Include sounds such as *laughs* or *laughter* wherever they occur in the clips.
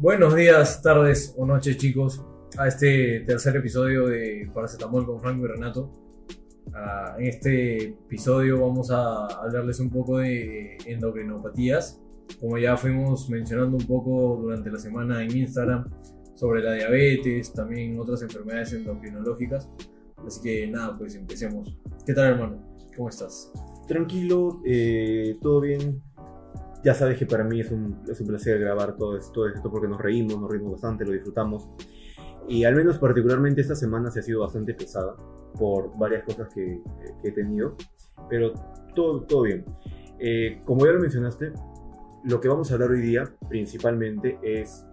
Buenos días, tardes o noches, chicos, a este tercer episodio de Paracetamol con Franco y Renato. Ah, en este episodio vamos a hablarles un poco de endocrinopatías. Como ya fuimos mencionando un poco durante la semana en Instagram sobre la diabetes, también otras enfermedades endocrinológicas. Así que nada, pues empecemos. ¿Qué tal, hermano? ¿Cómo estás? Tranquilo, eh, todo bien. Ya sabes que para mí es un, es un placer grabar todo esto, todo esto porque nos reímos, nos reímos bastante, lo disfrutamos. Y al menos particularmente esta semana se ha sido bastante pesada por varias cosas que, que he tenido, pero todo, todo bien. Eh, como ya lo mencionaste, lo que vamos a hablar hoy día principalmente es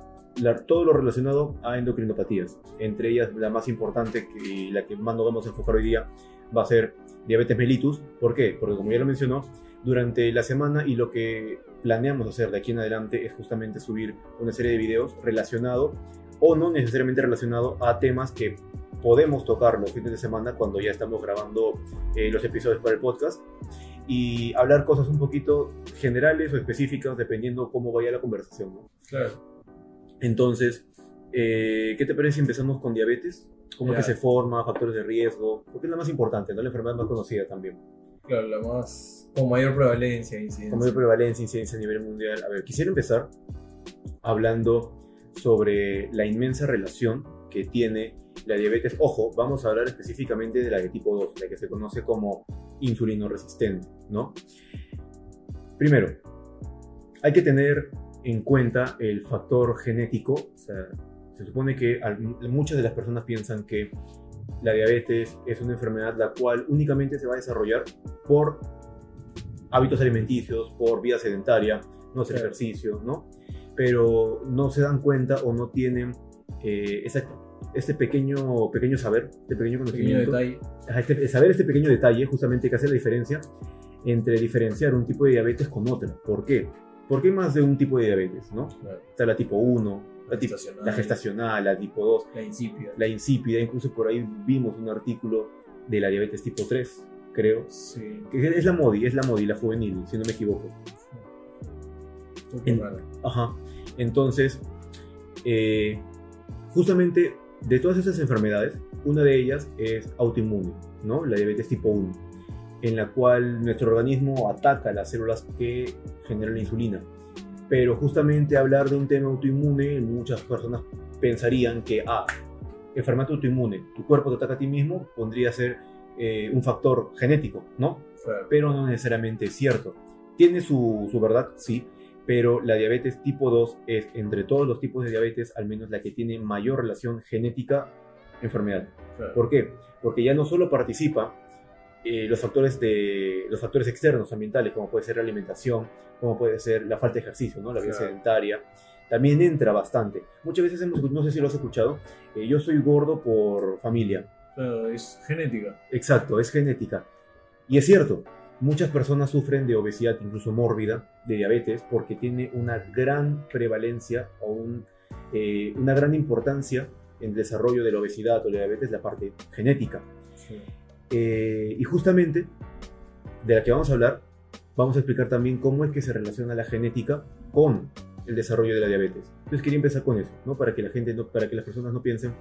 la- todo lo relacionado a endocrinopatías. Entre ellas, la más importante y la que más nos vamos a enfocar hoy día va a ser diabetes mellitus. ¿Por qué? Porque como ya lo mencionó, durante la semana y lo que planeamos hacer de aquí en adelante es justamente subir una serie de videos relacionado o no necesariamente relacionado a temas que podemos tocar los fines de semana cuando ya estamos grabando eh, los episodios para el podcast y hablar cosas un poquito generales o específicas dependiendo cómo vaya la conversación. ¿no? Claro. Entonces, eh, ¿qué te parece si empezamos con diabetes? ¿Cómo es Ya. que se forma? ¿Factores de riesgo? Porque es la más importante, ¿no? La enfermedad más conocida también. Claro, la más. con mayor prevalencia, incidencia. Con mayor prevalencia, incidencia a nivel mundial. A ver, quisiera empezar hablando sobre la inmensa relación que tiene la diabetes. Ojo, vamos a hablar específicamente de la de tipo 2, la que se conoce como insulino resistente, ¿no? Primero, hay que tener en cuenta el factor genético. O sea, se supone que muchas de las personas piensan que la diabetes es una enfermedad la cual únicamente se va a desarrollar por hábitos alimenticios, por vida sedentaria, no hacer Claro. ejercicio, ¿no? Pero no se dan cuenta o no tienen eh, esa- este pequeño, pequeño saber, este pequeño Pequeño conocimiento, detalle. Ajá, este- saber este pequeño detalle justamente que hace la diferencia entre diferenciar un tipo de diabetes con otra. ¿Por qué? Porque hay más de un tipo de diabetes, ¿no? Claro. Está la tipo 1, la, Gestacional. la gestacional, la tipo 2, La insípida. la insípida, incluso por ahí vimos un artículo de la diabetes tipo 3, creo. Sí. Que es la MODI, es la MODI, la juvenil, si no me equivoco. Poco En-. Ajá. Entonces, eh, justamente de todas esas enfermedades, una de ellas es autoinmune, ¿no? La diabetes tipo 1, en la cual nuestro organismo ataca las células que generan la insulina. Pero justamente hablar de un tema autoinmune, muchas personas pensarían que, ah, enfermedad autoinmune, tu cuerpo te ataca a ti mismo, podría ser eh, un factor genético, ¿no? Claro. pero no necesariamente es cierto. Tiene su, su verdad, sí, pero la diabetes tipo 2 es entre todos los tipos de diabetes al menos la que tiene mayor relación genética-enfermedad. claro. ¿Por qué? Porque ya no solo participa eh, los, factores de, los factores externos ambientales, como puede ser la alimentación, como puede ser la falta de ejercicio, ¿no? la vida Claro. sedentaria, también entra bastante. Muchas veces hemos, no sé si lo has escuchado, eh, yo soy gordo por familia, Claro, es genética. Exacto, es genética. Y es cierto, muchas personas sufren de obesidad, incluso mórbida, de diabetes, porque tiene una gran prevalencia o un, eh, una gran importancia en el desarrollo de la obesidad o la diabetes, la parte genética. Sí. Eh, y justamente, de la que vamos a hablar, vamos a explicar también cómo es que se relaciona la genética con el desarrollo de la diabetes. Entonces quería empezar con eso, ¿no? Para que la gente, no, para que las personas no piensen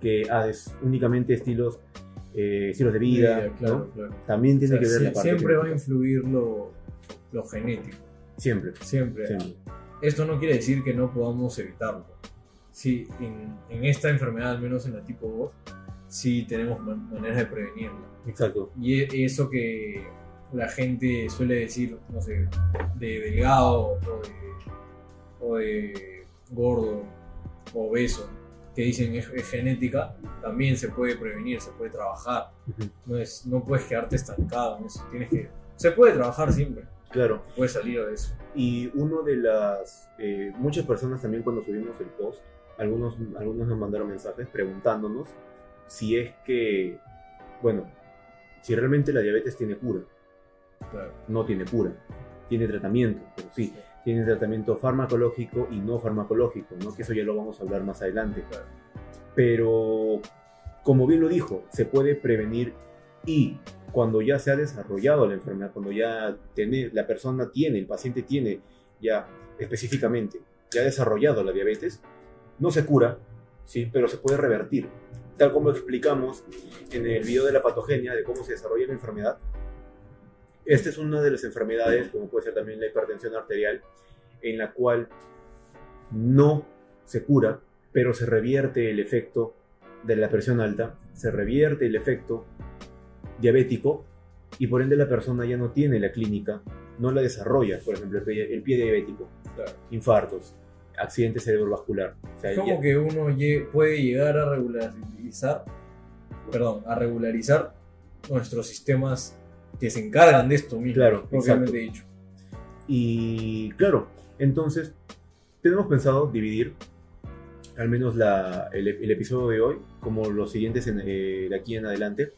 que ah, es únicamente estilos, eh, estilos de vida, claro, ¿no? claro. También O tiene sea, que ver sí- la parte siempre va a genética. influir lo, lo genético. Siempre, Siempre. siempre. Esto no quiere decir que no podamos evitarlo. Sí, en, en esta enfermedad, al menos en la tipo 2, sí tenemos man- maneras de prevenirla. Exacto. Y e- eso que la gente suele decir, no sé, de delgado o de, o de gordo o obeso, que dicen es, es genética, también se puede prevenir, se puede trabajar. No, es, no puedes quedarte estancado en eso. Tienes que, se puede trabajar siempre, Claro. puedes salir de eso. Y uno de las... eh, muchas personas también cuando subimos el post, algunos, algunos nos mandaron mensajes preguntándonos si es que, bueno, si realmente la diabetes tiene cura. Claro. No tiene cura. Tiene tratamiento, pero sí, tiene tratamiento farmacológico y no farmacológico, ¿no? Que eso ya lo vamos a hablar más adelante. Claro. Pero, como bien lo dijo, se puede prevenir y cuando ya se ha desarrollado la enfermedad, cuando ya tiene, la persona tiene, el paciente tiene ya específicamente ya ha desarrollado la diabetes, no se cura, ¿sí? pero se puede revertir. Tal como explicamos en el video de la patogenia, de cómo se desarrolla la enfermedad. Esta es una de las enfermedades, como puede ser también la hipertensión arterial, en la cual no se cura, pero se revierte el efecto de la presión alta, se revierte el efecto diabético y por ende la persona ya no tiene la clínica, no la desarrolla, por ejemplo, el pie, diabético, infartos, accidente cerebrovascular. O como que uno puede llegar a regularizar, perdón, a regularizar nuestros sistemas que se encargan de esto mismo, claro, propiamente dicho. Y claro, entonces tenemos pensado dividir al menos el, episodio de hoy, como los siguientes eh, de aquí en adelante,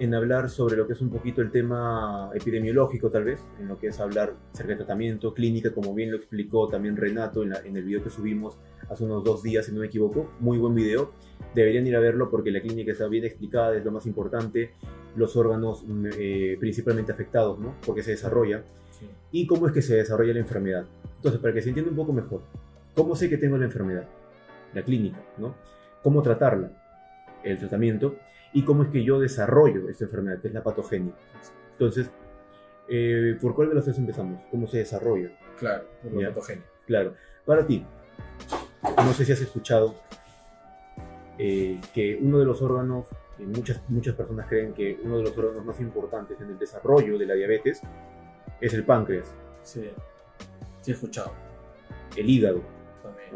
en hablar sobre lo que es un poquito el tema epidemiológico tal vez, en lo que es hablar acerca de tratamiento, clínica, como bien lo explicó también Renato en, el video que subimos hace unos dos días, si no me equivoco. Muy buen video. Deberían ir a verlo porque la clínica está bien explicada, es lo más importante, los órganos mm, eh, principalmente afectados, ¿no? Porque se desarrolla. Y cómo es que se desarrolla la enfermedad. Entonces, para que se entienda un poco mejor, ¿cómo sé que tengo la enfermedad? La clínica, ¿no? ¿Cómo tratarla? El tratamiento y cómo es que yo desarrollo esta enfermedad, que es la patogenia. Entonces, eh, ¿por cuál de las tres empezamos? ¿Cómo se desarrolla? Claro, por la patogenia. Claro. Para ti, no sé si has escuchado eh, que uno de los órganos, muchas, muchas personas creen que uno de los órganos más importantes en el desarrollo de la diabetes es el páncreas. Sí, sí he escuchado. El hígado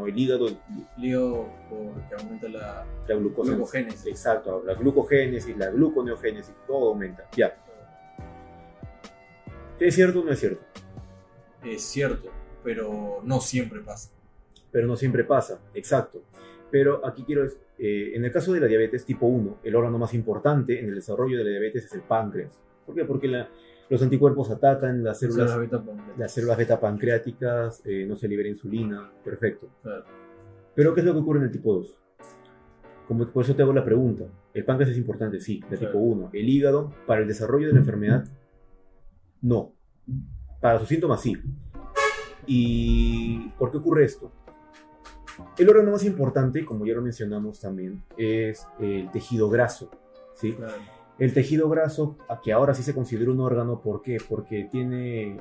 el hígado. El hígado porque aumenta la, la glucogénesis. Exacto, la glucogénesis, la gluconeogénesis, todo aumenta. Ya. ¿Es cierto o no es cierto? Es cierto, pero no siempre pasa. Pero no siempre pasa, exacto. Pero aquí quiero, eh, en el caso de la diabetes tipo 1, el órgano más importante en el desarrollo de la diabetes es el páncreas. ¿Por qué? Porque la, los anticuerpos atacan las células, las células beta pancreáticas, eh, no se libera insulina, perfecto. Pero ¿qué es lo que ocurre en el tipo 2? Como, por eso te hago la pregunta. El páncreas es importante, sí, de tipo 1. El hígado, para el desarrollo de la enfermedad, no. Para sus síntomas, sí. ¿Y por qué ocurre esto? El órgano más importante, como ya lo mencionamos también, es el tejido graso. ¿sí? El tejido graso, que ahora sí se considera un órgano, ¿por qué? Porque tiene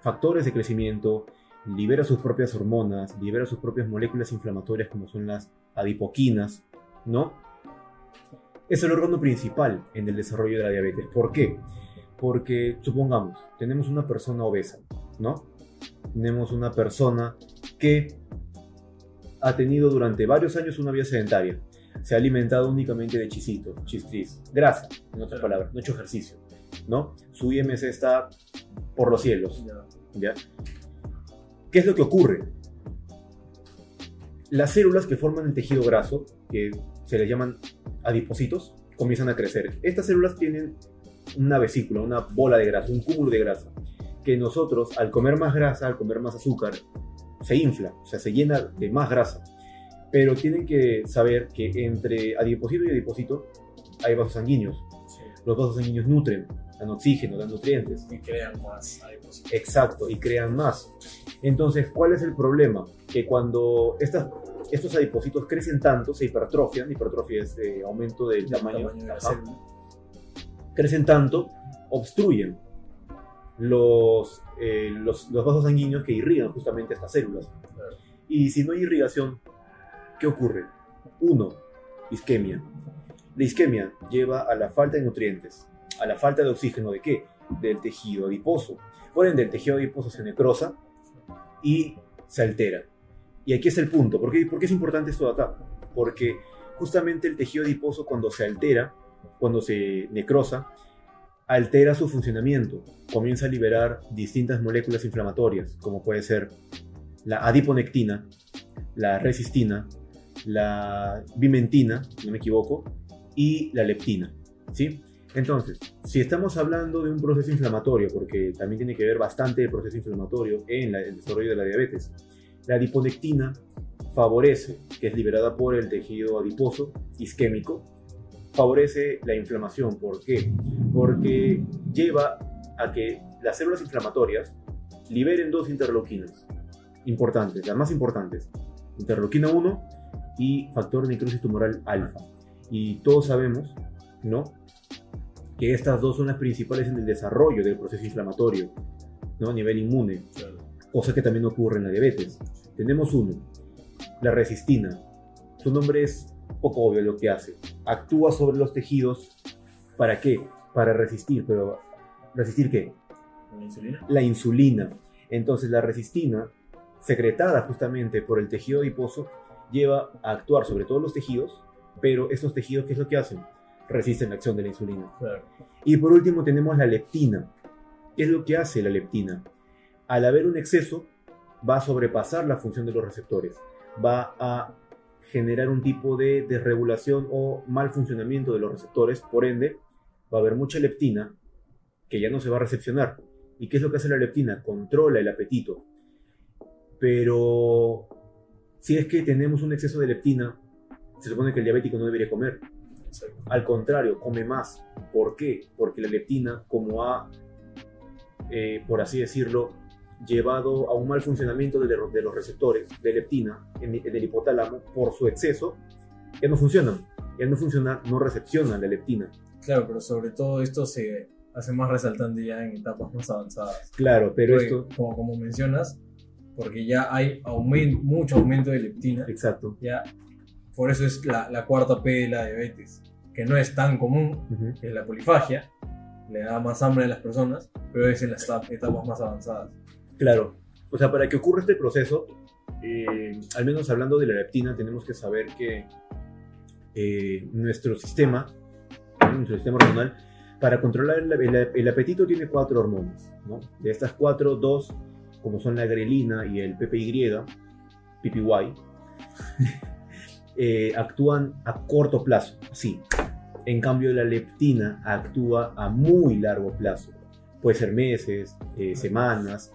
factores de crecimiento, libera sus propias hormonas, libera sus propias moléculas inflamatorias como son las adipoquinas, ¿no? Es el órgano principal en el desarrollo de la diabetes. ¿Por qué? Porque, supongamos, tenemos una persona obesa, ¿no? Tenemos una persona que ha tenido durante varios años una vida sedentaria se ha alimentado únicamente de chisitos, chistris, grasa, en otras palabras, no ha hecho ejercicio, ¿no? Su IMC está por los cielos, ¿ya? ¿Qué es lo que ocurre? Las células que forman el tejido graso, que se les llaman adipocitos, comienzan a crecer. Estas células tienen una vesícula, una bola de grasa, un cúmulo de grasa, que nosotros al comer más grasa, al comer más azúcar, se infla, o sea, se llena de más grasa pero tienen que saber que entre adipocito y adipocito hay vasos sanguíneos. Los vasos sanguíneos nutren, dan oxígeno, dan nutrientes. Y crean más adipocitos. Exacto, y crean más. Entonces, ¿cuál es el problema? Que cuando estas, estos adipocitos crecen tanto, se hipertrofian, hipertrofia es eh, aumento del tamaño, de la célula, crecen tanto, obstruyen los, eh, los, los, vasos sanguíneos que irrigan justamente estas células. Y si no hay irrigación, ¿Qué ocurre? Uno, isquemia. La isquemia lleva a la falta de nutrientes, a la falta de oxígeno de qué? Del tejido adiposo. Por ende, el tejido adiposo se necrosa y se altera. Y aquí es el punto. ¿Por qué, ¿Por qué es importante esto de acá? Porque justamente el tejido adiposo cuando se altera, cuando se necrosa, altera su funcionamiento. Comienza a liberar distintas moléculas inflamatorias, como puede ser la adiponectina, la resistina, la bimentina, no me equivoco, y la leptina. ¿sí? Entonces, si estamos hablando de un proceso inflamatorio, porque también tiene que ver bastante el proceso inflamatorio en el desarrollo de la diabetes, la adiponectina favorece, que es liberada por el tejido adiposo isquémico, favorece la inflamación. ¿Por qué? Porque lleva a que las células inflamatorias liberen dos interleuquinas, importantes, las más importantes. Interleuquina 1 y factor necrosis tumoral alfa. Y todos sabemos, ¿no? Que estas dos son las principales en el desarrollo del proceso inflamatorio, ¿no? A nivel inmune, cosa que también ocurre en la diabetes. Tenemos uno, la resistina. Su nombre es poco obvio lo que hace. Actúa sobre los tejidos. ¿Para qué? Para resistir, pero ¿resistir qué? ¿La insulina? La insulina. Entonces la resistina, secretada justamente por el tejido adiposo, lleva a actuar sobre todos los tejidos, pero estos tejidos, ¿qué es lo que hacen? Resisten la acción de la insulina. Claro. Y por último tenemos la leptina. ¿Qué es lo que hace la leptina? Al haber un exceso, va a sobrepasar la función de los receptores, va a generar un tipo de desregulación o mal funcionamiento de los receptores, por ende, va a haber mucha leptina que ya no se va a recepcionar. ¿Y qué es lo que hace la leptina? Controla el apetito. Pero si es que tenemos un exceso de leptina, se supone que el diabético no debería comer. Exacto. Al contrario, come más. ¿Por qué? Porque la leptina, como ha, eh, por así decirlo, llevado a un mal funcionamiento de, de los receptores de leptina en, en, el hipotálamo por su exceso, ya no funcionan. Ya no funciona, no recepcionan la leptina. Claro, pero sobre todo esto se hace más resaltante ya en etapas más avanzadas. Claro, pero Porque, esto... Como, como mencionas, porque ya hay aument, mucho aumento de leptina. Exacto. Ya, por eso es la, la, cuarta P de la diabetes, que no es tan común, Uh -huh. que es la polifagia, le da más hambre a las personas, pero es en las etapas más avanzadas. Claro, o sea, para que ocurra este proceso, eh, al menos hablando de la leptina, tenemos que saber que eh, nuestro sistema, nuestro sistema hormonal, para controlar el, el, el, apetito tiene cuatro hormonas, ¿no? De estas cuatro, dos, como son la grelina y el PPY, PPY, eh, actúan a corto plazo, sí. En cambio, la leptina actúa a muy largo plazo. Puede ser meses, eh, semanas,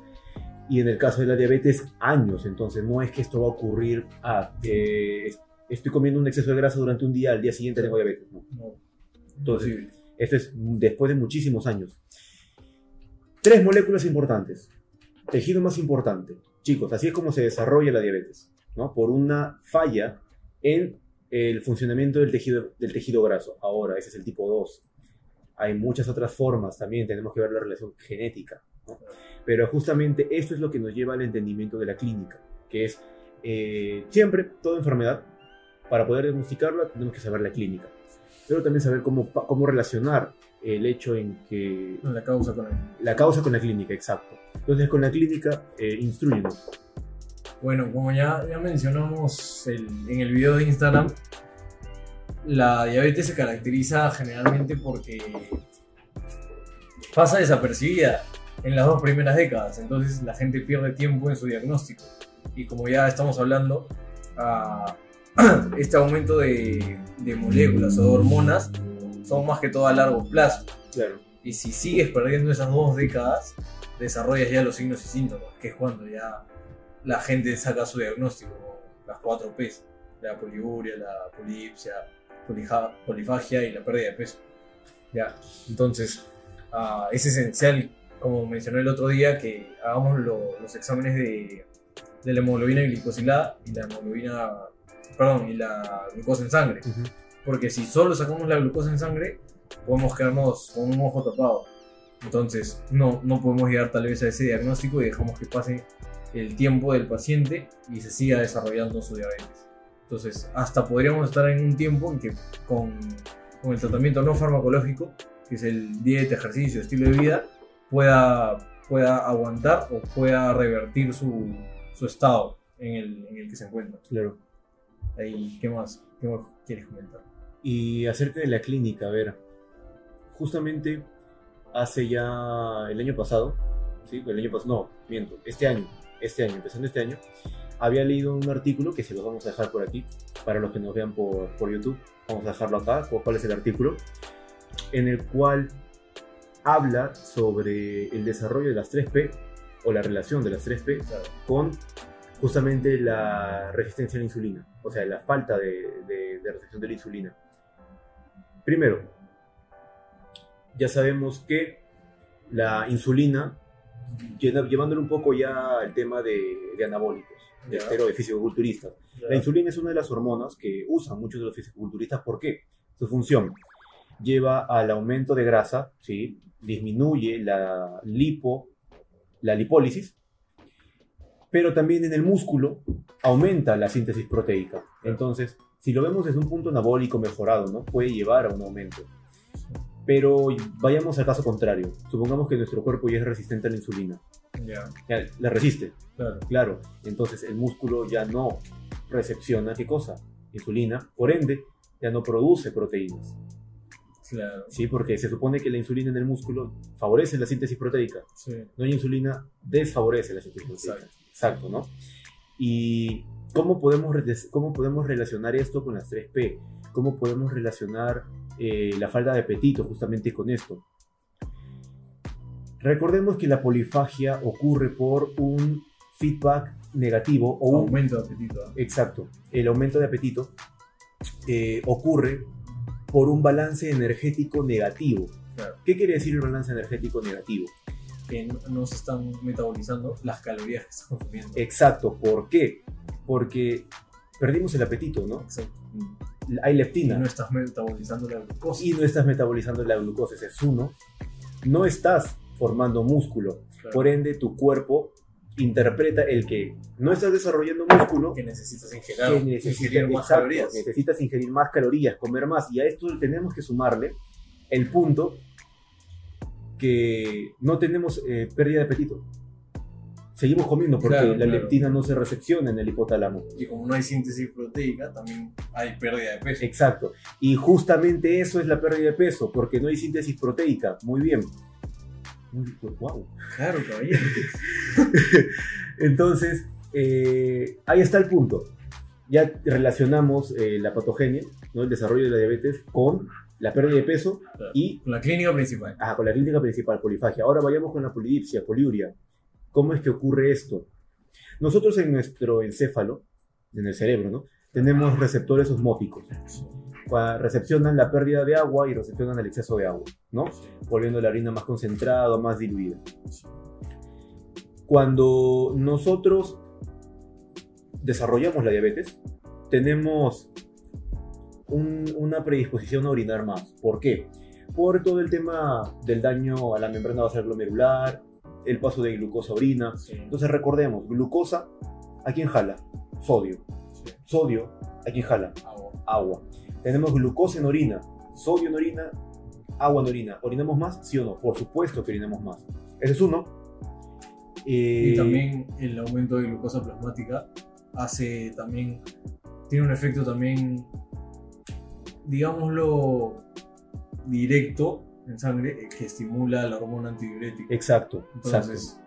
y en el caso de la diabetes, años. Entonces, no es que esto va a ocurrir a. Eh, estoy comiendo un exceso de grasa durante un día, al día siguiente tengo diabetes. No. no. Entonces, sí. esto es después de muchísimos años. Tres moléculas importantes. Tejido más importante. Chicos, así es como se desarrolla la diabetes, ¿no? Por una falla en el funcionamiento del tejido, del tejido graso. Ahora, ese es el tipo 2. Hay muchas otras formas también, tenemos que ver la relación genética. ¿no? Pero justamente esto es lo que nos lleva al entendimiento de la clínica, que es eh, siempre, toda enfermedad, para poder diagnosticarla tenemos que saber la clínica, pero también saber cómo, cómo relacionar el hecho en que... La causa con la, la causa con la clínica, exacto. Entonces con la clínica, eh, instruyenos. Bueno, como ya, ya mencionamos el, en el video de Instagram, la diabetes se caracteriza generalmente porque pasa desapercibida en las dos primeras décadas, entonces la gente pierde tiempo en su diagnóstico. Y como ya estamos hablando, uh, *clears throat* este aumento de, de, moléculas o de hormonas son más que todo a largo plazo. Claro. Y si sigues perdiendo esas dos décadas, desarrollas ya los signos y síntomas, que es cuando ya la gente saca su diagnóstico, las cuatro P's, la poliuria, la polipsia, polifagia y la pérdida de peso. Ya, entonces uh, es esencial, como mencioné el otro día, que hagamos lo, los exámenes de, de, la hemoglobina glicosilada y la hemoglobina, perdón, y la glucosa en sangre. Uh -huh. Porque si solo sacamos la glucosa en sangre, podemos quedarnos con un ojo tapado. Entonces, no, no podemos llegar tal vez a ese diagnóstico y dejamos que pase el tiempo del paciente y se siga desarrollando su diabetes. Entonces, hasta podríamos estar en un tiempo en que con, con el tratamiento no farmacológico, que es el dieta, ejercicio, estilo de vida, pueda, pueda aguantar o pueda revertir su, su estado en el, en el, que se encuentra. Claro. Ahí, ¿qué más, ¿Qué más quieres comentar? Y acerca de la clínica, a ver, justamente hace ya el año pasado, ¿sí? El año pasado, no, miento, este año, este año, empezando este año, había leído un artículo que se los vamos a dejar por aquí, para los que nos vean por, por YouTube, vamos a dejarlo acá, cuál es el artículo, en el cual habla sobre el desarrollo de las 3P o la relación de las 3P claro. con justamente la resistencia a la insulina, o sea, la falta de, de, de recepción de la insulina. Primero, ya sabemos que la insulina llevándolo un poco ya al tema de, de anabólicos, de Ya. esteroides, fisicoculturistas. La insulina es una de las hormonas que usan muchos de los fisicoculturistas. ¿Por qué? Su función lleva al aumento de grasa, ¿sí? disminuye la lipo, la lipólisis, pero también en el músculo aumenta la síntesis proteica. Entonces, si lo vemos desde un punto anabólico mejorado, ¿no? puede llevar a un aumento. Pero vayamos al caso contrario. Supongamos que nuestro cuerpo ya es resistente a la insulina. Ya, Ya, la resiste, claro. Claro, entonces el músculo ya no recepciona qué cosa? Insulina, por ende, ya no produce proteínas, Claro. ¿sí? Porque se supone que la insulina en el músculo favorece la síntesis proteica, Sí. no hay insulina desfavorece la síntesis proteica. Exacto. Exacto, ¿no? ¿Y cómo podemos, cómo podemos relacionar esto con las 3P? ¿Cómo podemos relacionar eh, la falta de apetito justamente con esto? Recordemos que la polifagia ocurre por un feedback negativo o un Aumento de apetito. ¿eh? Exacto. El aumento de apetito eh, ocurre por un balance energético negativo. Claro. ¿Qué quiere decir el balance energético negativo? Que no, no se están metabolizando las calorías que estás consumiendo. Exacto. ¿Por qué? Porque perdimos el apetito, ¿no? Exacto. Hay Y leptina no estás metabolizando la glucosa. y no estás metabolizando la glucosa, ese es uno. No estás formando músculo. Claro. Por ende, tu cuerpo interpreta el que no estás desarrollando músculo que necesitas que ingerir, necesita- ingerir más exacto, calorías. necesitas ingerir más calorías, comer más. Y a esto tenemos que sumarle el punto que no tenemos eh, pérdida de apetito. Seguimos comiendo porque Claro, la claro. leptina no se recepciona en el hipotálamo. Y como no hay síntesis proteica, también hay pérdida de peso. Exacto. Y justamente eso es la pérdida de peso, porque no hay síntesis proteica. Muy bien. Muy, wow. Claro, caballero. *laughs* Entonces, eh, ahí está el punto. Ya relacionamos eh, la patogenia, ¿no? el desarrollo de la diabetes, con la pérdida de peso Claro. y Con la clínica principal. ah, con la clínica principal, polifagia. Ahora vayamos con la polidipsia, poliuria. ¿Cómo es que ocurre esto? Nosotros en nuestro encéfalo, en el cerebro, ¿no? tenemos receptores osmóticos. Recepcionan la pérdida de agua y recepcionan el exceso de agua, ¿no? volviendo la orina más concentrada, más diluida. Cuando nosotros desarrollamos la diabetes, tenemos un- una predisposición a orinar más. ¿Por qué? Por todo el tema del daño a la membrana basal glomerular, el paso de glucosa a orina. Sí. Entonces recordemos, glucosa, ¿a quién jala? Sodio. Sí. Sodio, ¿a quién jala? Agua. Agua. Tenemos glucosa en orina, sodio en orina, agua en orina. ¿Orinamos más? ¿Sí o no? Por supuesto que orinamos más. Ese es uno. Eh, Y también el aumento de glucosa plasmática hace también, tiene un efecto también, digámoslo, directo en sangre eh, que estimula la hormona antidiurética. Exacto, Entonces,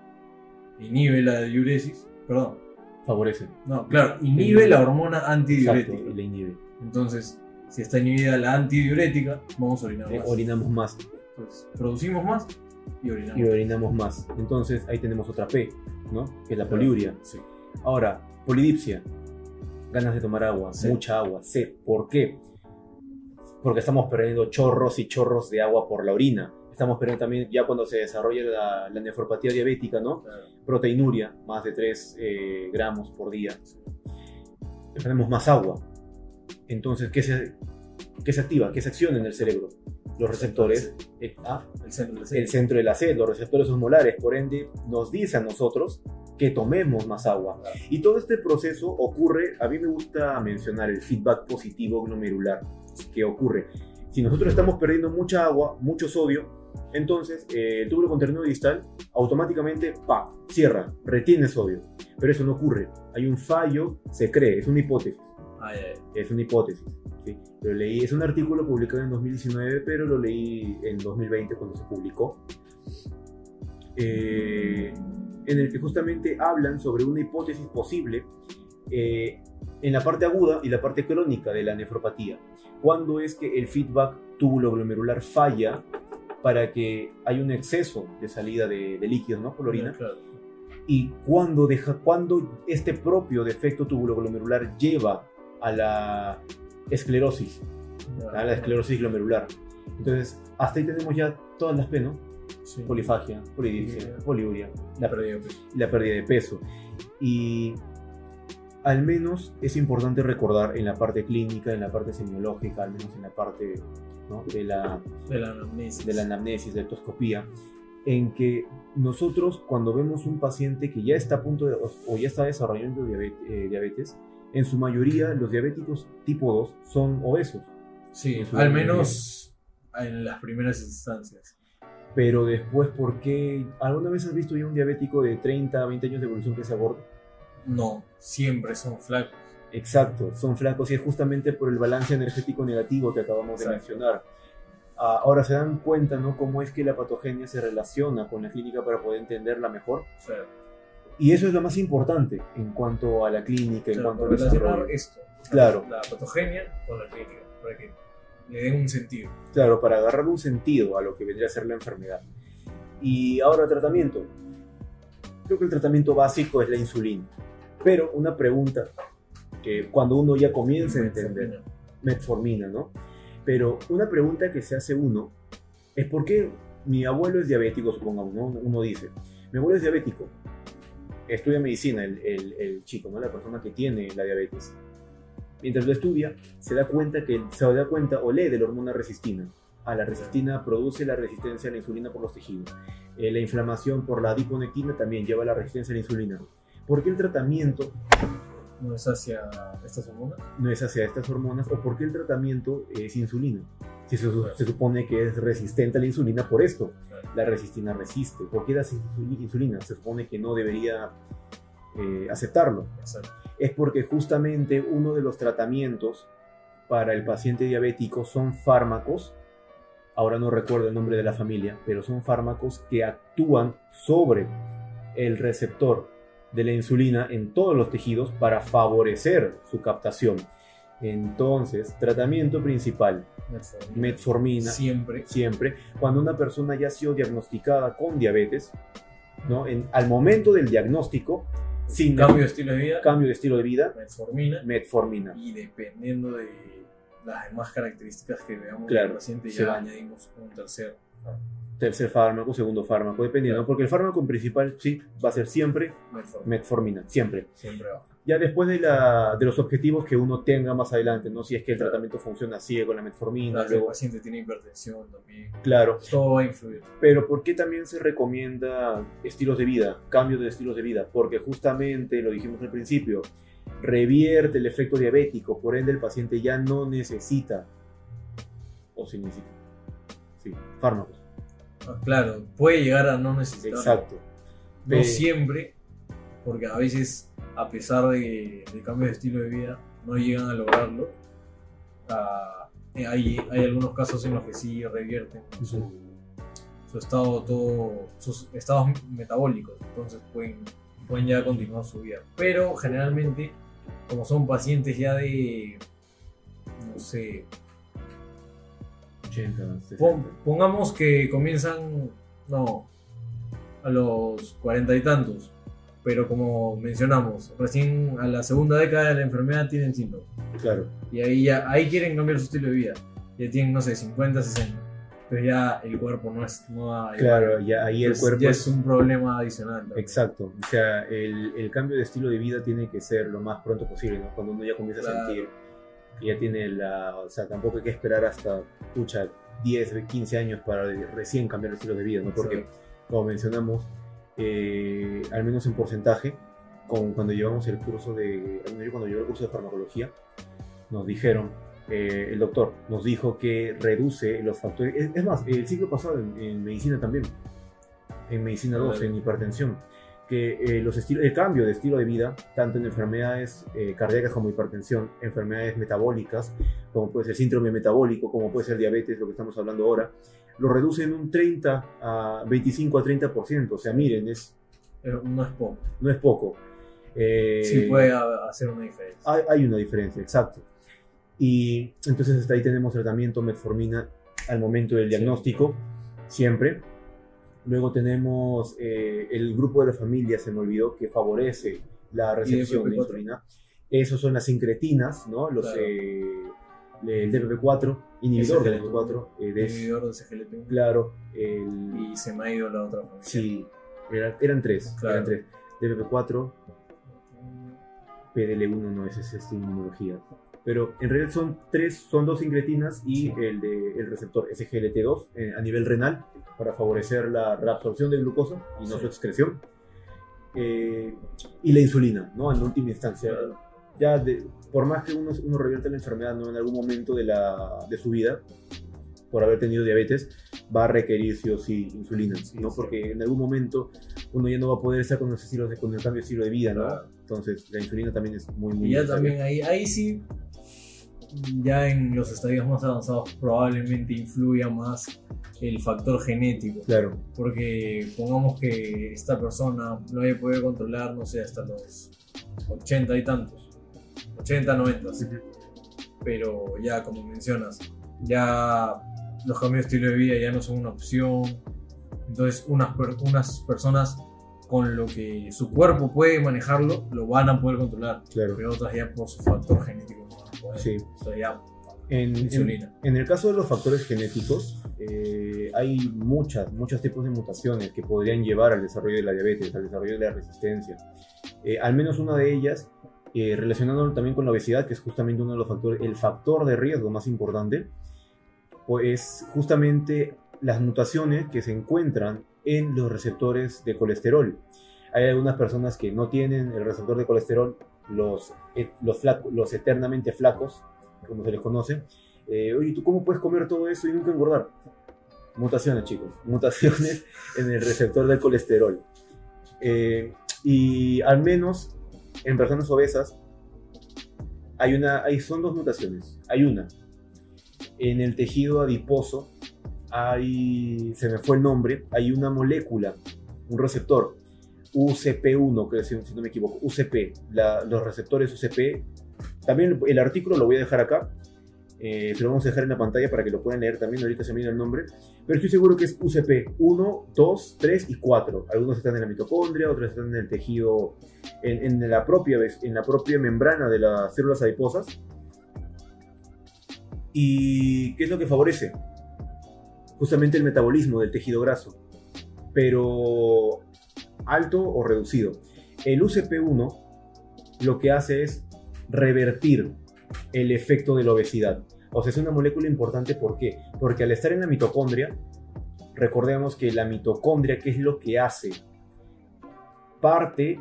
inhibe la diuresis, perdón, exacto. Favorece. no, claro, inhibe la hormona Exacto, antidiurética. y la inhibe. Entonces, si está inhibida la antidiurética, vamos a orinar Eh, más. orinamos más Entonces, producimos más y orinamos y orinamos más. Entonces ahí tenemos otra P, ¿no? Que es la poliuria. Sí. Ahora, polidipsia. Ganas de tomar agua, Sed. mucha agua, sed. ¿Por qué? Porque estamos perdiendo chorros y chorros de agua por la orina. Estamos perdiendo también, ya cuando se desarrolla la, la nefropatía diabética, ¿no? Claro. Proteinuria, más de 3 gramos por día. Perdemos más agua. Entonces, ¿qué se, ¿qué se activa? ¿Qué se acciona en el cerebro? Los receptores. eh, ah, El centro el centro de la sed, los receptores osmolares, por ende, nos dice a nosotros que tomemos más agua. Claro. Y todo este proceso ocurre, a mí me gusta mencionar el feedback positivo glomerular que ocurre. Si nosotros estamos perdiendo mucha agua, mucho sodio, entonces eh, el túbulo conterminado distal automáticamente pa, cierra, retiene sodio. Pero eso no ocurre. Hay un fallo, se cree, es una hipótesis. Ay, ay, Es una hipótesis. ¿sí? Lo leí, es un artículo publicado en 2019, pero lo leí en 2020 cuando se publicó. eh, en el que justamente hablan sobre una hipótesis posible eh, en la parte aguda y la parte crónica de la nefropatía. ¿Cuándo es que el feedback túbulo-glomerular falla para que haya un exceso de salida de, de líquidos ¿no? por la orina? Claro. y cuando, deja, cuando este propio defecto tubuloglomerular lleva a la esclerosis, a la esclerosis glomerular. Entonces, hasta ahí tenemos ya todas las P, ¿no? Sí. polifagia, polidipsia, Sí. poliuria, la, pérdida de peso. la pérdida de peso. Y al menos es importante recordar en la parte clínica, en la parte semiológica, al menos en la parte ¿no? de, la, De la anamnesis. de la anamnesis, de la ectoscopía, en que nosotros cuando vemos un paciente que ya está a punto de, o, ya está desarrollando diabetes, eh, diabetes, en su mayoría los diabéticos tipo 2 son obesos, Sí, al mayoría. menos en las primeras instancias. pero después, ¿por qué? ¿Alguna vez has visto ya un diabético de 30, 20 años de evolución que sea gordo? No, siempre son flacos. Exacto, son flacos y es justamente por el balance energético negativo que acabamos de Exacto. mencionar. Ah, ahora se dan cuenta, ¿no? Cómo es que la patogenia se relaciona con la clínica para poder entenderla mejor. Sea, Y eso es lo más importante en cuanto a la clínica, en claro, cuanto al relacionar esto, Claro. la patogenia con la clínica, para que le den un sentido. Claro, para agarrar un sentido a lo que vendría a ser la enfermedad. Y ahora tratamiento. Creo que el tratamiento básico es la insulina. Pero una pregunta que cuando uno ya comienza a entender, metformina, ¿no? Pero una pregunta que se hace uno es por qué mi abuelo es diabético, supongamos, ¿no? Uno dice, mi abuelo es diabético, estudia medicina el, el- el chico, ¿no? La persona que tiene la diabetes. Mientras lo estudia, se da cuenta que se da cuenta o lee de la hormona resistina. A la resistina produce la resistencia a la insulina por los tejidos. Eh, la inflamación por la adiponectina también lleva a la resistencia a la insulina. ¿Por qué el tratamiento No es hacia estas hormonas. no es hacia estas hormonas o por qué el tratamiento es insulina. Si se, su- se supone que es resistente a la insulina por esto, la resistina resiste. ¿Por qué la insul- insulina? Se supone que no debería eh, aceptarlo. Exacto. Es porque justamente uno de los tratamientos para el paciente diabético son fármacos, ahora no recuerdo el nombre de la familia, pero son fármacos que actúan sobre el receptor de la insulina en todos los tejidos para favorecer su captación. Entonces, tratamiento principal, Metformina. metformina, Siempre. siempre, cuando una persona ya ha sido diagnosticada con diabetes, ¿no? En- al momento del diagnóstico, sin Cambio de estilo de vida. cambio de estilo de vida, Metformina. metformina. Y dependiendo de las demás características que veamos Claro, del paciente, ya va. añadimos un tercer. Tercer fármaco, segundo fármaco, dependiendo, Claro. porque el fármaco principal sí va a ser siempre Metformina. metformina, siempre. Siempre va. Ya después de, la, de los objetivos que uno tenga más adelante, ¿no? Si es que el Claro. tratamiento funciona, sigue con la metformina, Claro, si el luego, paciente tiene hipertensión también. claro. Todo va a influir. Pero ¿por qué también se recomienda estilos de vida, cambio de estilos de vida? Porque justamente, lo dijimos al principio, revierte el efecto diabético, por ende el paciente ya no necesita, o sí necesita, sí, fármacos. Ah, Claro, puede llegar a no necesitar. Exacto. No siempre, porque a veces, a pesar de, de cambio de estilo de vida, no llegan a lograrlo. Ah, eh, hay, hay algunos casos en los que sí revierten su, su estado, todo, sus estados metabólicos, entonces pueden, pueden ya continuar su vida. Pero generalmente, como son pacientes ya de, no sé, 80, Pon- 60. pongamos que comienzan, no, a los cuarenta y tantos, pero como mencionamos, recién a la segunda década de la enfermedad tienen síntomas. Claro. Y ahí ya, ahí quieren cambiar su estilo de vida. Ya tienen, no sé, 50, 60. Pero ya el cuerpo no es, no. Claro, ya ahí el cuerpo ya es un problema adicional. también. Exacto, o sea, el, el cambio de estilo de vida tiene que ser lo más pronto posible, ¿no? Cuando uno ya comienza a Claro. sentir que ya tiene la, o sea, tampoco hay que esperar hasta, pucha, 10, 15 años para recién cambiar el estilo de vida, ¿no? Porque, Exacto. como mencionamos, eh, al menos en porcentaje, con, cuando llevamos el curso de, menos yo cuando llevé el curso de farmacología, nos dijeron, eh, el doctor nos dijo que reduce los factores, es, es más, el ciclo pasado en, en medicina también, en medicina 2, Vale. en hipertensión, que eh, los estilos, el cambio de estilo de vida, tanto en enfermedades eh, cardíacas como hipertensión, enfermedades metabólicas, como puede ser síndrome metabólico, como puede ser diabetes, lo que estamos hablando ahora, lo reduce en un 30 a 25 a 30%. O sea, miren, es, No es poco. no es poco. Eh, Sí puede ha- hacer una diferencia. hay, hay una diferencia, exacto. Y entonces hasta ahí tenemos tratamiento metformina al momento del Sí. diagnóstico, siempre. Luego tenemos eh, el grupo de la familia, se me olvidó, que favorece la recepción de FP4? insulina. Esos son las incretinas, ¿no? Los, Claro. eh, el DPP4, inhibidor del DPP4, eh, de- Inhibidor de CGLT1. claro, el, Y se me ha ido la otra. sí, era- eran tres, Claro. eran tres, DPP4, PDL1 no es es inmunología. Pero en realidad son tres, son dos incretinas y el, de, el receptor SGLT2 eh, a nivel renal para favorecer la reabsorción de glucosa y no Sí. su excreción. Eh, y la insulina, ¿no? En última instancia. Claro. Ya, de- por más que uno, uno revierte la enfermedad ¿no? en algún momento de, la, de su vida, por haber tenido diabetes, va a requerir sí o sí insulina, Sí, ¿no? sí. Porque en algún momento uno ya no va a poder estar con, de- con el cambio de estilo de vida, ¿no? Entonces, la insulina también es muy, muy Y ya necesaria. también ahí, ahí sí, ya en los estadios más avanzados probablemente influya más el factor genético. Claro, Porque pongamos que esta persona no haya podido controlar, no sé, hasta los 80 y tantos, 80, 90. Pero ya, como mencionas, ya los cambios de estilo de vida ya no son una opción. Entonces, unas, per- unas personas con lo que su cuerpo puede manejarlo, lo van a poder controlar. claro. Pero otras ya por su factor genético poder. Sí. Ya, En, en, en el caso de los factores genéticos, eh, hay muchas, muchos tipos de mutaciones que podrían llevar al desarrollo de la diabetes, al desarrollo de la resistencia. Eh, al menos una de ellas, eh, relacionándolo también con la obesidad, que es justamente uno de los factores, el factor de riesgo más importante, pues justamente las mutaciones que se encuentran en los receptores de colesterol. Hay algunas personas que no tienen el receptor de colesterol, los, eh, los, eternamente flacos, como se les conoce. Eh, Oye, ¿tú cómo puedes comer todo eso y nunca engordar? Mutaciones, chicos. Mutaciones *laughs* en el receptor del colesterol. Eh, y al menos en personas obesas hay una, hay, son dos mutaciones. Hay una en el tejido adiposo, hay, se me fue el nombre, hay una molécula, un receptor, UCP1, creo si, no me equivoco, UCP, los receptores UCP. También el artículo lo voy a dejar acá, eh, se lo vamos a dejar en la pantalla para que lo puedan leer también, ahorita se me viene el nombre, pero estoy seguro que es UCP 1, 2, 3 y 4. Algunos están en la mitocondria, otros están en el tejido, en, la, propia, en la propia membrana de las células adiposas. ¿Y qué es lo que favorece? Justamente el metabolismo del tejido graso, pero alto o reducido. El UCP1 lo que hace es revertir el efecto de la obesidad. O sea, es una molécula importante, ¿por qué? Porque al estar en la mitocondria, recordemos que la mitocondria, ¿qué es lo que hace? Parte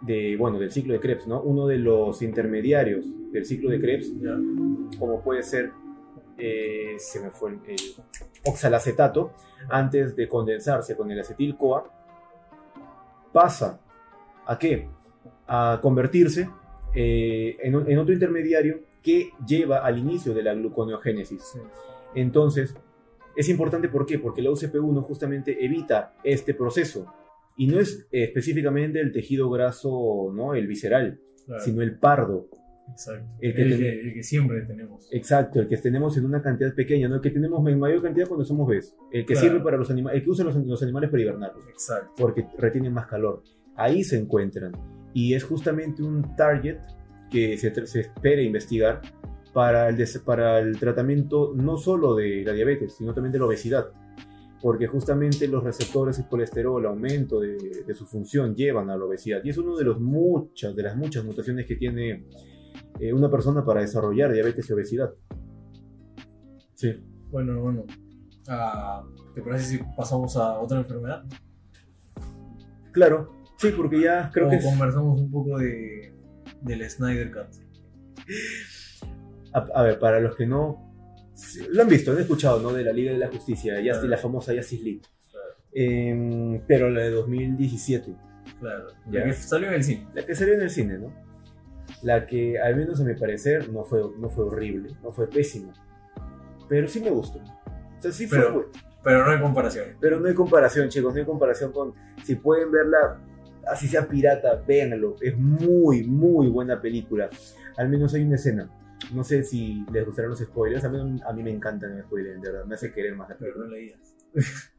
de, bueno, del ciclo de Krebs, ¿no? Uno de los intermediarios del ciclo de Krebs, como puede ser, eh, se me fue el, el oxalacetato, antes de condensarse con el acetil-CoA, pasa a qué? A convertirse eh, en, otro intermediario que lleva al inicio de la gluconeogénesis. Sí. Entonces, es importante ¿por qué? Porque la UCP1 justamente evita este proceso. Y no es eh, específicamente el tejido graso, ¿no? El visceral, Claro. sino el pardo. Exacto. el El que que, ten- el que siempre tenemos. Exacto, el que tenemos en una cantidad pequeña, ¿no? El que tenemos en mayor cantidad cuando somos bebés. El que Claro. sirve para los animales, el que usa los, los animales para hibernar, Exacto. porque retienen más calor. Ahí se encuentran. Y es justamente un target que se, se espera investigar para el, des- para el tratamiento no solo de la diabetes, sino también de la obesidad. Porque justamente los receptores de colesterol, aumento de, de su función, llevan a la obesidad. Y es una de, los muchas, de las muchas mutaciones que tiene eh, una persona para desarrollar diabetes y obesidad. Sí. Bueno, bueno. Ah, ¿Te parece si pasamos a otra enfermedad? Claro, sí, porque ya creo o que es- conversamos un poco de, del Snyder Cut. a, a ver, para los que no lo han visto, han escuchado, ¿no? De la Liga de la Justicia, Justice, Claro. la famosa Justice League. Claro. Em, pero la de 2017, Claro. Ya. La que salió en el cine. la que salió en el cine, ¿no? La que, al menos a mi parecer, no fue, no fue horrible, no fue pésima. Pero sí me gustó. O sea, sí fue Pero- bueno. Pero no hay comparación. Pero no hay comparación, chicos, no hay comparación con. Si pueden verla, así sea pirata, véanlo. Es muy, muy buena película. Al menos hay una escena. No sé si les gustarán los spoilers. A mí, a mí me encantan los spoilers, de verdad. Me hace querer más la Pero película. no leías. *laughs*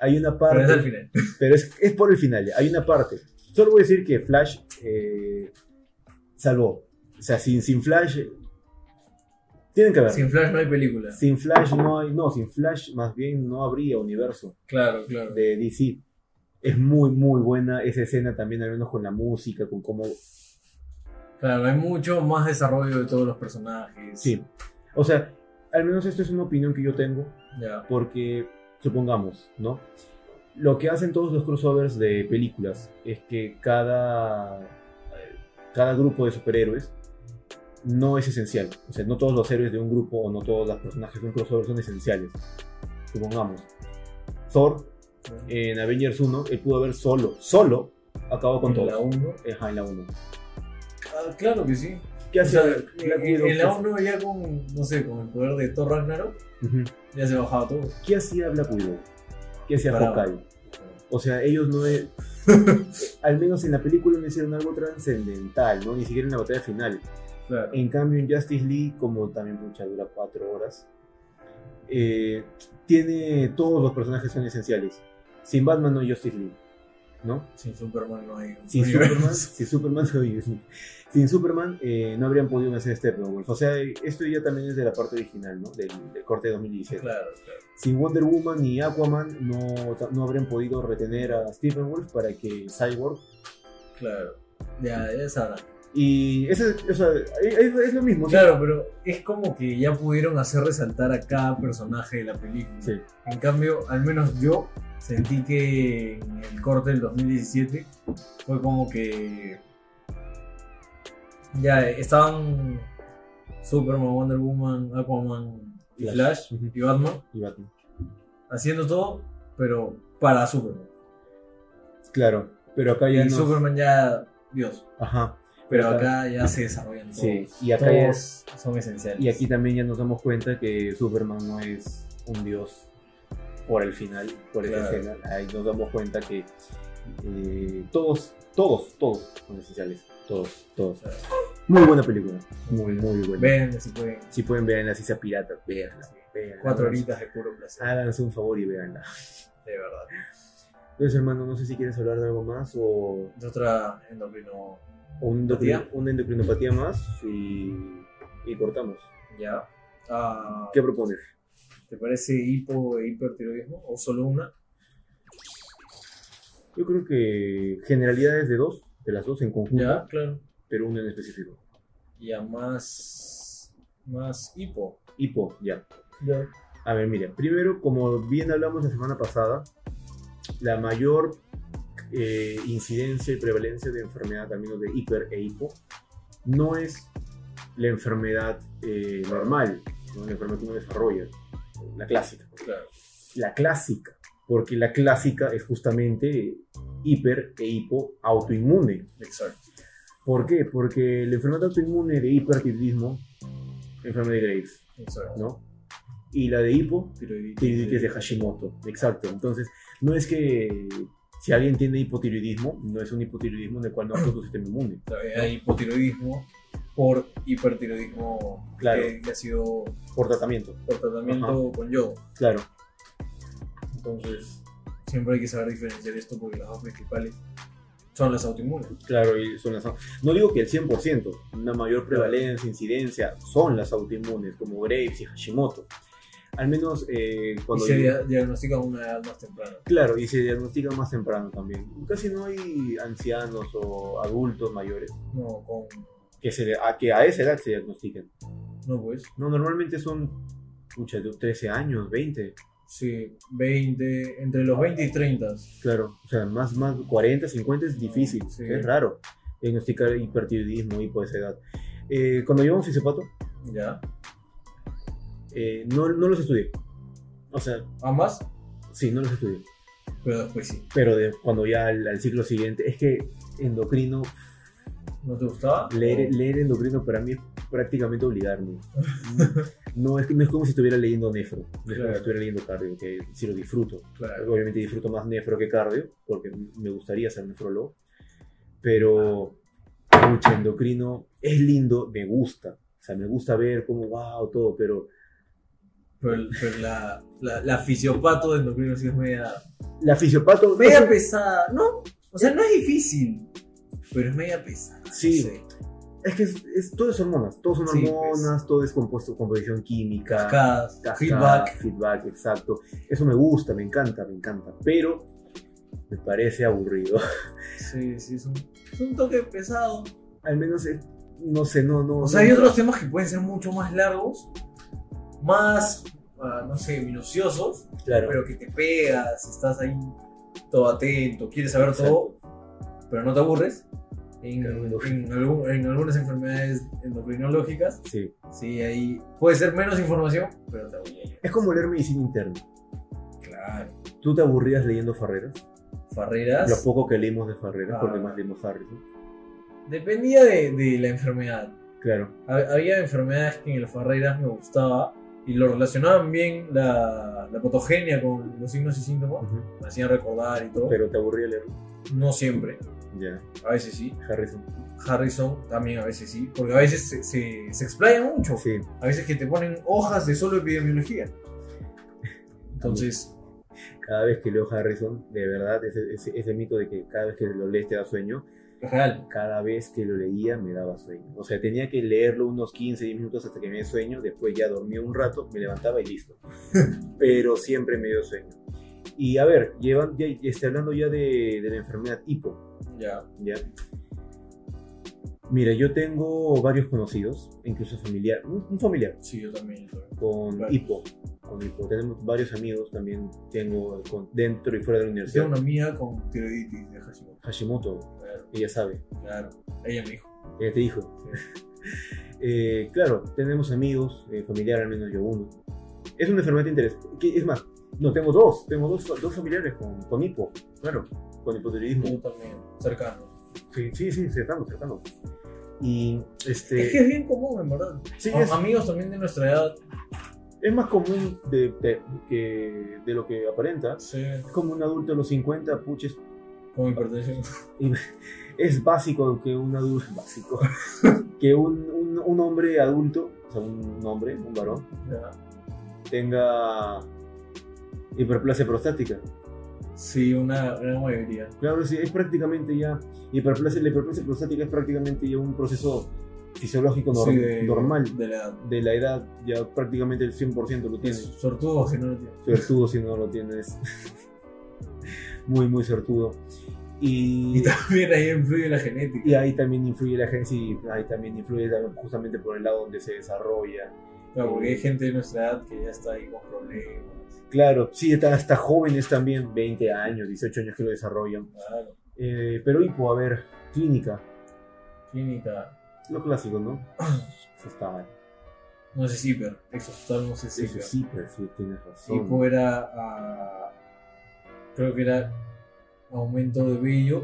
Hay una Pero es al parte. final. Pero es, es por el final. ya. Hay una parte. Solo voy a decir que Flash eh, salvó. O sea, sin, sin Flash. Tienen que ver. Sin Flash no hay película. Sin Flash no hay, no, sin Flash más bien no habría universo Claro, claro. de DC. Es muy, muy buena esa escena también, al menos con la música, con cómo... Claro, hay mucho más desarrollo de todos los personajes. Sí. O sea, al menos esto es una opinión que yo tengo, Ya. porque, supongamos, ¿no? Lo que hacen todos los crossovers de películas es que cada, cada grupo de superhéroes no es esencial. O sea, no todos los héroes de un grupo o no todos los personajes de un crossover son esenciales. Supongamos, Thor en Avengers 1, él pudo haber solo, solo, acabado con En todo. la 1. Ajá, en la 1. Ah, claro que sí. ¿Qué O hacía sea, en, en la 1 ya con, no sé, con el poder de Thor Ragnarok, ya se bajaba todo. ¿Qué hacía Black Widow? ¿Qué hacía. Hawkeye? O sea, ellos no es... *laughs* al menos en la película no hicieron algo trascendental, ¿no? Ni siquiera en la batalla final. Claro. En cambio, en Justice League, como también mucha dura cuatro horas, eh, tiene todos los personajes son esenciales. Sin Batman no hay Justice League, ¿no? Sin Superman no hay. Sin. Superman, *laughs* sin Superman, sin Superman eh, no habrían podido hacer Steppenwolf. O sea, esto ya también es de la parte original, ¿no? Del, del corte de 2017. Claro, claro. Sin Wonder Woman ni Aquaman no, no habrían podido retener a Steppenwolf para que Cyborg Claro. Ya, ya sabrán. Y ese, o sea, es, es lo mismo. ¿sí? Claro, pero es como que ya pudieron hacer resaltar a cada personaje de la película. Sí. En cambio, al menos yo sentí que en el corte del 2017 fue como que ya estaban Superman, Wonder Woman, Aquaman y Flash. Flash Ujú. y Batman Y Batman. haciendo todo, pero para Superman. Claro, pero acá ya Y no. Superman ya, Dios. Ajá. Pero Acá- ya se desarrollan todos. Sí, y acá todos son esenciales. Y aquí también ya nos damos cuenta que Superman no es un dios por el final, por esa Claro. escena. Ahí nos damos cuenta que eh, todos, todos, todos son esenciales. Todos, todos. Claro. Muy buena película. Muy, muy buena. Ven, si pueden. Si pueden verla, si sea pirata, véanla. Cuatro Háganse- horitas de puro placer. Háganse un favor y véanla. De verdad. Entonces, hermano, no sé si quieres hablar de algo más o, Es otra endocrino una endocrinopatía más y, y cortamos. ya. Ah, ¿Qué propones? ¿Te parece hipo e hipertiroidismo? ¿O solo una? Yo creo que generalidades de dos, de las dos en conjunto, Ya, claro. pero una en específico. Ya más. Más hipo. Hipo, ya. Ya. A ver, mira, primero, como bien hablamos la semana pasada, la mayor eh, incidencia y prevalencia de enfermedad, al menos de hiper e hipo, no es la enfermedad eh, normal, ¿no? la enfermedad que uno desarrolla, la clásica. Claro. La clásica, porque la clásica es justamente hiper e hipo autoinmune. Exacto. ¿Por qué? Porque la enfermedad autoinmune de hipertiroidismo, enfermedad de Graves, Exacto. ¿no? Y la de hipo, Tiroiditis. tiroiditis de Hashimoto. Exacto. Entonces, no es que si alguien tiene hipotiroidismo, no es un hipotiroidismo en el cual no actúa tu sistema inmune. Hay hipotiroidismo por hipertiroidismo Claro. que, que ha sido Por tratamiento. por tratamiento con yodo. Claro. Entonces, siempre hay que saber diferenciar esto porque las dos principales son las autoinmunes. Claro, y son las. No digo que el 100%, una mayor prevalencia, incidencia, son las autoinmunes, como Graves y Hashimoto. Al menos eh, cuando. y se dia- diagnostica a una edad más temprana. Claro, y se diagnostica más temprano también. Casi no hay ancianos o adultos mayores No, con. que, se, a, que a esa edad se diagnostiquen. No, pues. No, normalmente son, pucha, de 13 años, 20. Sí, 20, entre los 20 y 30. Claro, o sea, más, más 40, 50 es difícil, Sí. es raro diagnosticar hipertiroidismo y por esa edad. Eh, cuando llevamos fisiopato, ¿Ya? Eh, no, no los estudié. O sea, Ambas, sí, no los estudié. pero después sí. Pero de, cuando ya al, al ciclo siguiente, es que endocrino, ¿No te gustaba? leer, leer endocrino para mí es prácticamente obligarme. *laughs* No es, que- no es como si estuviera leyendo nefro, no es como Claro. si estuviera leyendo cardio, que sí lo disfruto. Claro. Obviamente disfruto más nefro que cardio, porque me gustaría ser nefrólogo. Pero, mucho endocrino es lindo, me gusta. O sea, me gusta ver cómo, wow, todo, pero Pero, la, la, la fisiopato de endocrino sí es media. la fisiopato. Media no pesada, ¿no? O sea, no es difícil, pero es media pesada. no Sí. sé. Es que es, es- todo es hormonas, todo son Sí, pues. hormonas, todo es compuesto, composición química, Cascadas, cascada, feedback. feedback, exacto. Eso me gusta, me encanta, me encanta, pero me parece aburrido. Sí, sí, es un, es un toque pesado. Al menos, eh, no sé, no, no. O sea, no- hay otros temas que pueden ser mucho más largos, más, ah, no sé, minuciosos, Claro. pero que te pegas, estás ahí todo atento, quieres saber todo, pero no te aburres. En, en algún- en algunas enfermedades endocrinológicas, Sí. sí, ahí puede ser menos información, pero te aburre. Es como leer medicina interna. Claro. ¿Tú te aburrías leyendo Farreras? Farreras. Lo poco que leímos de Farreras, Ah. porque más leímos Harrison. Dependía de, de la enfermedad. Claro. Ha- Había enfermedades que en el Farreras me gustaba y lo relacionaban bien la, la patogenia con los signos y síntomas. Ujú. Me hacían recordar y todo. Pero te aburría leerlo. no siempre. Ya. A veces sí. Harrison. Harrison también a veces sí. Porque a veces se, se, se explayan mucho. Sí. A veces que te ponen hojas de solo epidemiología. Entonces, Cada vez que leo Harrison, de verdad, ese, ese, ese mito de que cada vez que lo lees te da sueño, real. cada vez que lo leía me daba sueño. O sea, tenía que leerlo unos 15, 10 minutos hasta que me dé sueño, después ya dormía un rato, me levantaba y listo. *laughs* Pero siempre me dio sueño. Y a ver, llevan, ya, este, hablando ya de, de la enfermedad hipo, Ya. ¿ya? Mira, yo tengo varios conocidos, incluso familiar, un, un familiar Sí, yo también. con Claro. hipo. Con hipo. Tenemos varios amigos también, tengo con- dentro y fuera de la universidad. Tengo una amiga con tiroiditis de Hashimoto. Hashimoto, ella sabe, claro. Ella me dijo. ella te dijo. *laughs* Eh, claro, tenemos amigos, eh, familiar al menos yo uno. Es una enfermedad de interés. ¿Qué- Es más, no, tengo dos, tengo dos, dos familiares con, con hipo, claro, con hipotiroidismo. Yo también. Cercano. Sí, sí, sí, cercano, cercano. Y este, Es que es bien común, en verdad. sí, es, Amigos también de nuestra edad. es más común de, de- que, de lo que aparenta. Sí. Es como un adulto de los 50, puches, Es básico que un adulto, *laughs* básico, que un, un, un hombre adulto, o sea, un hombre, un varón, tenga hiperplasia prostática. Sí, una gran mayoría. Claro, sí, es prácticamente ya, hiperplasia, la hiperplasia prostática es prácticamente ya un proceso fisiológico norm- Sí, de- normal De la edad. de la edad, ya prácticamente el 100% lo tiene. sortudo si no lo tiene. Suertudo si no lo tienes. *laughs* muy, muy suertudo. Y, Y también ahí influye la genética. y ahí también influye la gente, sí, ahí también influye justamente por el lado donde se desarrolla. Claro, porque hay gente de nuestra edad que ya está ahí con problemas. Claro, sí, hasta, jóvenes también, 20 años, 18 años que lo desarrollan. Claro. Eh, pero hipo, a ver, clínica, Clínica. lo clásico, ¿no? Eso *clears throat* está, No sé si hiper. Exostal no sé si eso hiper. sí, pero sí, tienes razón. Hipo era. Creo que era aumento de vello,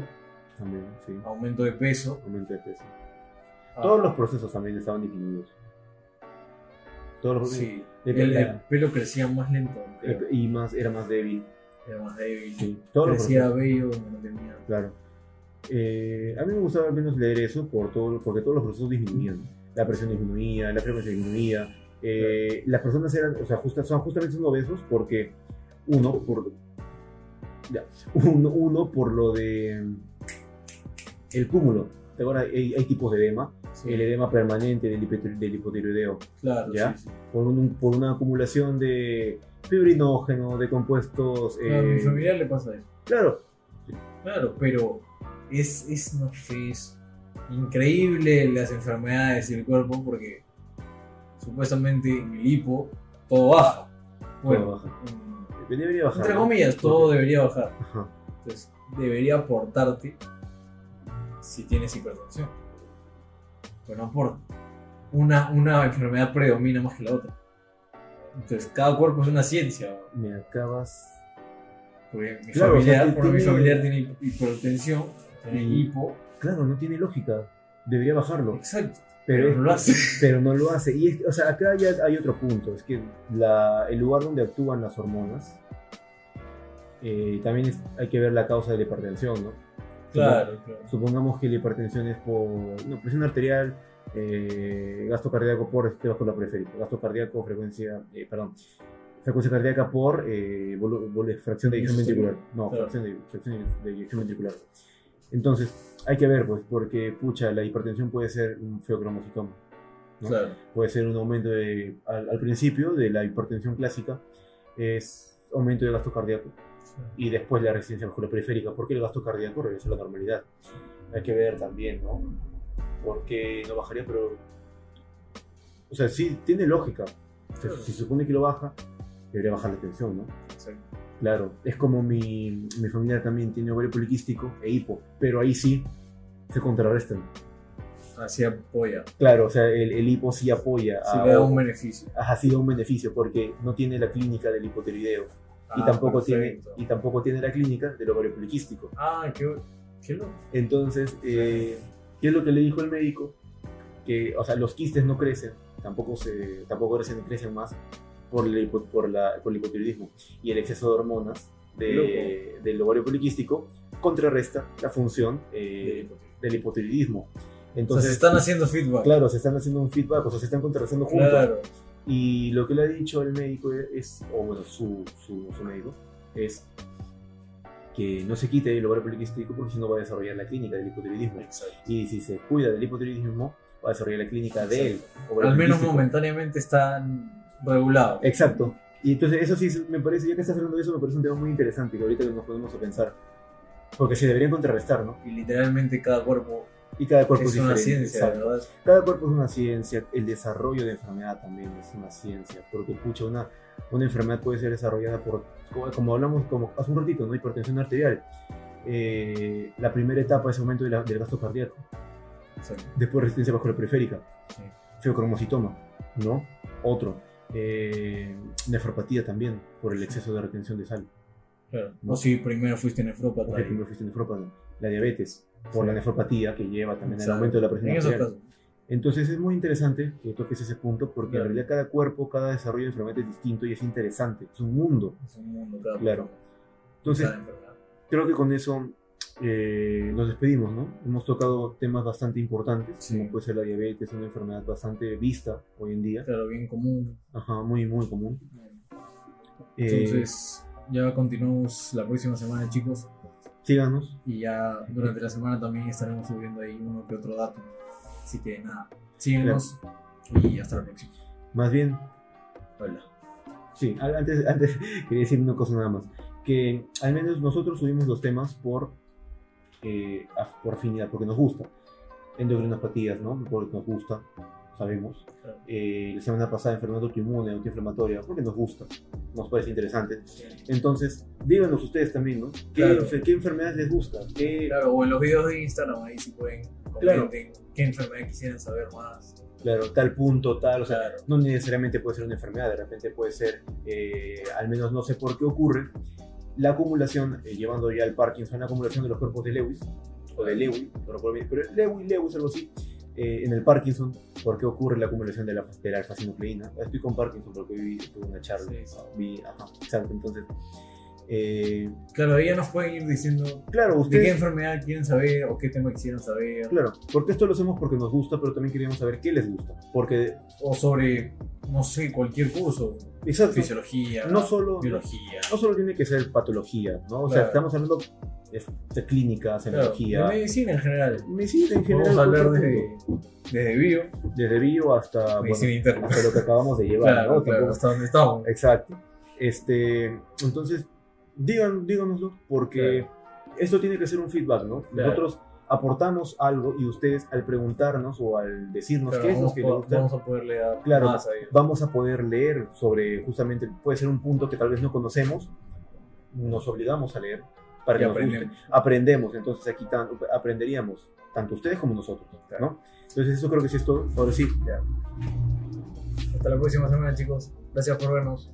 También, sí, aumento de peso. aumento de peso. ah, Todos los procesos también estaban disminuidos. Todos los Sí. de- El, pelo crecía más lento. creo. y más, era más débil. Era más débil. Sí, todos los Crecía procesos. vello donde no tenía. Claro. Eh, a mí me gustaba al menos leer eso por todo, porque todos los procesos disminuían. La presión disminuía, la frecuencia disminuía. eh, las personas eran, o sea, son justamente son obesos porque uno, por, ya, uno, uno por lo de el cúmulo. Ahora hay, hay tipos de edema. Sí, El edema permanente del, hipotir- del hipotiroideo. claro, ¿ya? sí, sí. Por, un- por una acumulación de fibrinógeno, de compuestos. Claro, a eh, mi familiar le pasa eso. claro, Claro, pero es, es, no sé, es increíble las enfermedades y el cuerpo porque supuestamente en el hipo todo baja. Bueno, baja. Debería bajar. entre ¿no? comillas, todo debería bajar. Ajá. Entonces, debería aportarte si tienes hipertensión. Pero no aporta. Una, una enfermedad predomina más que la otra. Entonces, cada cuerpo es una ciencia. Me acabas. Porque mi, Claro, familiar, o sea, bueno, mi tiene- familiar tiene hipertensión, tiene hipo. Claro, no tiene lógica. Debería bajarlo. Exacto. Pero, Pero no lo hace. *laughs* Pero no lo hace. Y es- o sea, acá ya hay otro punto. Es que la- el lugar donde actúan las hormonas. eh, también es- hay que ver la causa de la hipertensión, ¿no? Claro, claro. Supongamos que la hipertensión es por no, presión arterial, eh, gasto cardíaco por este vascular periférico, gasto cardíaco, frecuencia, eh, perdón, frecuencia cardíaca por eh, volu- volu- fracción de eyección ventricular. No, claro. fracción de, fracción de eyección ventricular. Entonces, hay que ver, pues, porque, pucha, la hipertensión puede ser un feocromocitoma. ¿no? Claro. Puede ser un aumento de, al, al principio de la hipertensión clásica, es aumento de gasto cardíaco y después la resistencia vasculoperiférica. ¿Por qué el gasto cardíaco regresa a la normalidad? Hay que ver también, ¿no? Porque no bajaría, pero. O sea, sí, tiene lógica. O sea, Claro. Si se supone que lo baja, debería bajar la tensión, ¿no? Claro, es como mi, mi familia también tiene ovario poliquístico e hipo, pero ahí sí se contrarrestan. Así apoya. Claro, o sea, el, el hipo sí apoya. Sí a- le da un beneficio. ha sido un beneficio porque no tiene la clínica del hipotiroideo y, Ah, tampoco tiene, y tampoco tiene la clínica del ovario poliquístico. Ah, qué, qué loco. Entonces, eh, ¿qué es lo que le dijo el médico? Que, o sea, los quistes no crecen, tampoco, se, tampoco crecen, crecen más por el, por, la, por el hipotiroidismo y el exceso de hormonas de- del ovario poliquístico contrarresta la función eh, del hipotiroidismo. o sea, Entonces, se están haciendo feedback. claro, se están haciendo un feedback, o sea, se están contrarrestando juntos. Claro. Y lo que le ha dicho el médico es, o bueno, su, su, su médico, es que no se quite el ovario poliquístico porque si no va a desarrollar la clínica del hipotiroidismo. Exacto. Y si se cuida del hipotiroidismo, va a desarrollar la clínica del ovario Al menos momentáneamente están regulados. Exacto. Y entonces eso sí me parece, ya que estás hablando de eso, me parece un tema muy interesante que ahorita nos podemos pensar. Porque se deberían contrarrestar, ¿no? Y literalmente cada cuerpo Y cada cuerpo es, es una diferente. ciencia, exacto. ¿verdad? Cada cuerpo es una ciencia, el desarrollo de enfermedad también es una ciencia, porque pucha, una, una enfermedad puede ser desarrollada por, como, como hablamos como hace un ratito, ¿no? hipertensión arterial. Eh, la primera etapa es aumento de la- del gasto cardíaco, Exacto. después resistencia vasculoperiférica, Sí. feocromocitoma, ¿no? Otro, eh, nefropatía también, por el exceso de retención de sal. Claro. O si primero fuiste nefrópata. Porque y- primero fuiste nefrópata. La diabetes, por Sí. la nefropatía que lleva también al aumento de la presión En esos arterial. casos. Entonces es muy interesante que toques ese punto porque Claro. en realidad cada cuerpo, cada desarrollo de enfermedad es distinto y es interesante. Es un mundo. Es un mundo cada Claro. Entonces creo que con eso eh, nos despedimos, ¿no? Hemos tocado temas bastante importantes, Sí. como puede ser la diabetes, una enfermedad bastante vista hoy en día. Claro, bien común. Ajá, muy, muy común. Eh, Entonces, ya continuamos la próxima semana, chicos. síganos. Y ya durante la semana también estaremos subiendo ahí uno que otro dato. Así que nada, síguenos y hasta la próxima. Más bien, Hola. sí, antes, *laughs* antes quería decir una cosa nada más. Que al menos nosotros subimos los temas por, eh, por afinidad, porque nos gusta. Endocrinopatías, ¿no? Porque nos gusta, sabemos. Eh, la semana pasada enfermedad autoinmune, autoinflamatoria, porque nos gusta, nos parece interesante. Entonces, díganos ustedes también, ¿no? ¿Qué, Claro. qué enfermedades les gusta? ¿Qué, Claro, o en los videos de Instagram ahí si pueden Claro. qué enfermedad quisieran saber más. claro, tal punto, tal, o sea, Claro. no necesariamente puede ser una enfermedad, de repente puede ser, eh, al menos no sé por qué ocurre, la acumulación, eh, llevando ya al Parkinson, la acumulación de los cuerpos de Lewis, o de Lewy, no recuerdo bien, pero Lewy, Lewis, algo así, eh, en el Parkinson, ¿por qué ocurre la acumulación de la, de la alfa-sinucleína? Estoy con Parkinson porque hoy tuve una charla, Sí, sí. vi, ajá, exacto, entonces, eh, Claro, ya nos pueden ir diciendo claro, de qué ustedes, enfermedad quieren saber o qué tema quisieran saber. claro, porque esto lo hacemos porque nos gusta, pero también queríamos saber qué les gusta, porque, O sobre, no sé, cualquier curso. exacto, Fisiología, no solo, biología. no solo tiene que ser patología, ¿no? O sea, estamos hablando de, de clínica, Claro, de medicina en general. medicina en general. Vamos a hablar desde, desde bio, desde bio hasta, medicina bueno, hasta lo que acabamos de llevar, Claro, ¿no? claro, hasta donde estamos. Exacto. Este, entonces, digan, díganoslo, porque esto tiene que ser un feedback, ¿no? Claro. Nosotros aportamos algo y ustedes al preguntarnos o al decirnos Claro, qué es lo que les gusta, vamos a poderle dar Claro. más vamos a poder leer sobre justamente, puede ser un punto que tal vez no conocemos, nos obligamos a leer para que nos guste. aprendemos. Aprendemos, entonces aquí tan- aprenderíamos, tanto ustedes como nosotros, ¿no? Entonces eso creo que sí es todo. Ahora sí, ya. Hasta la próxima semana, chicos. Gracias por vernos.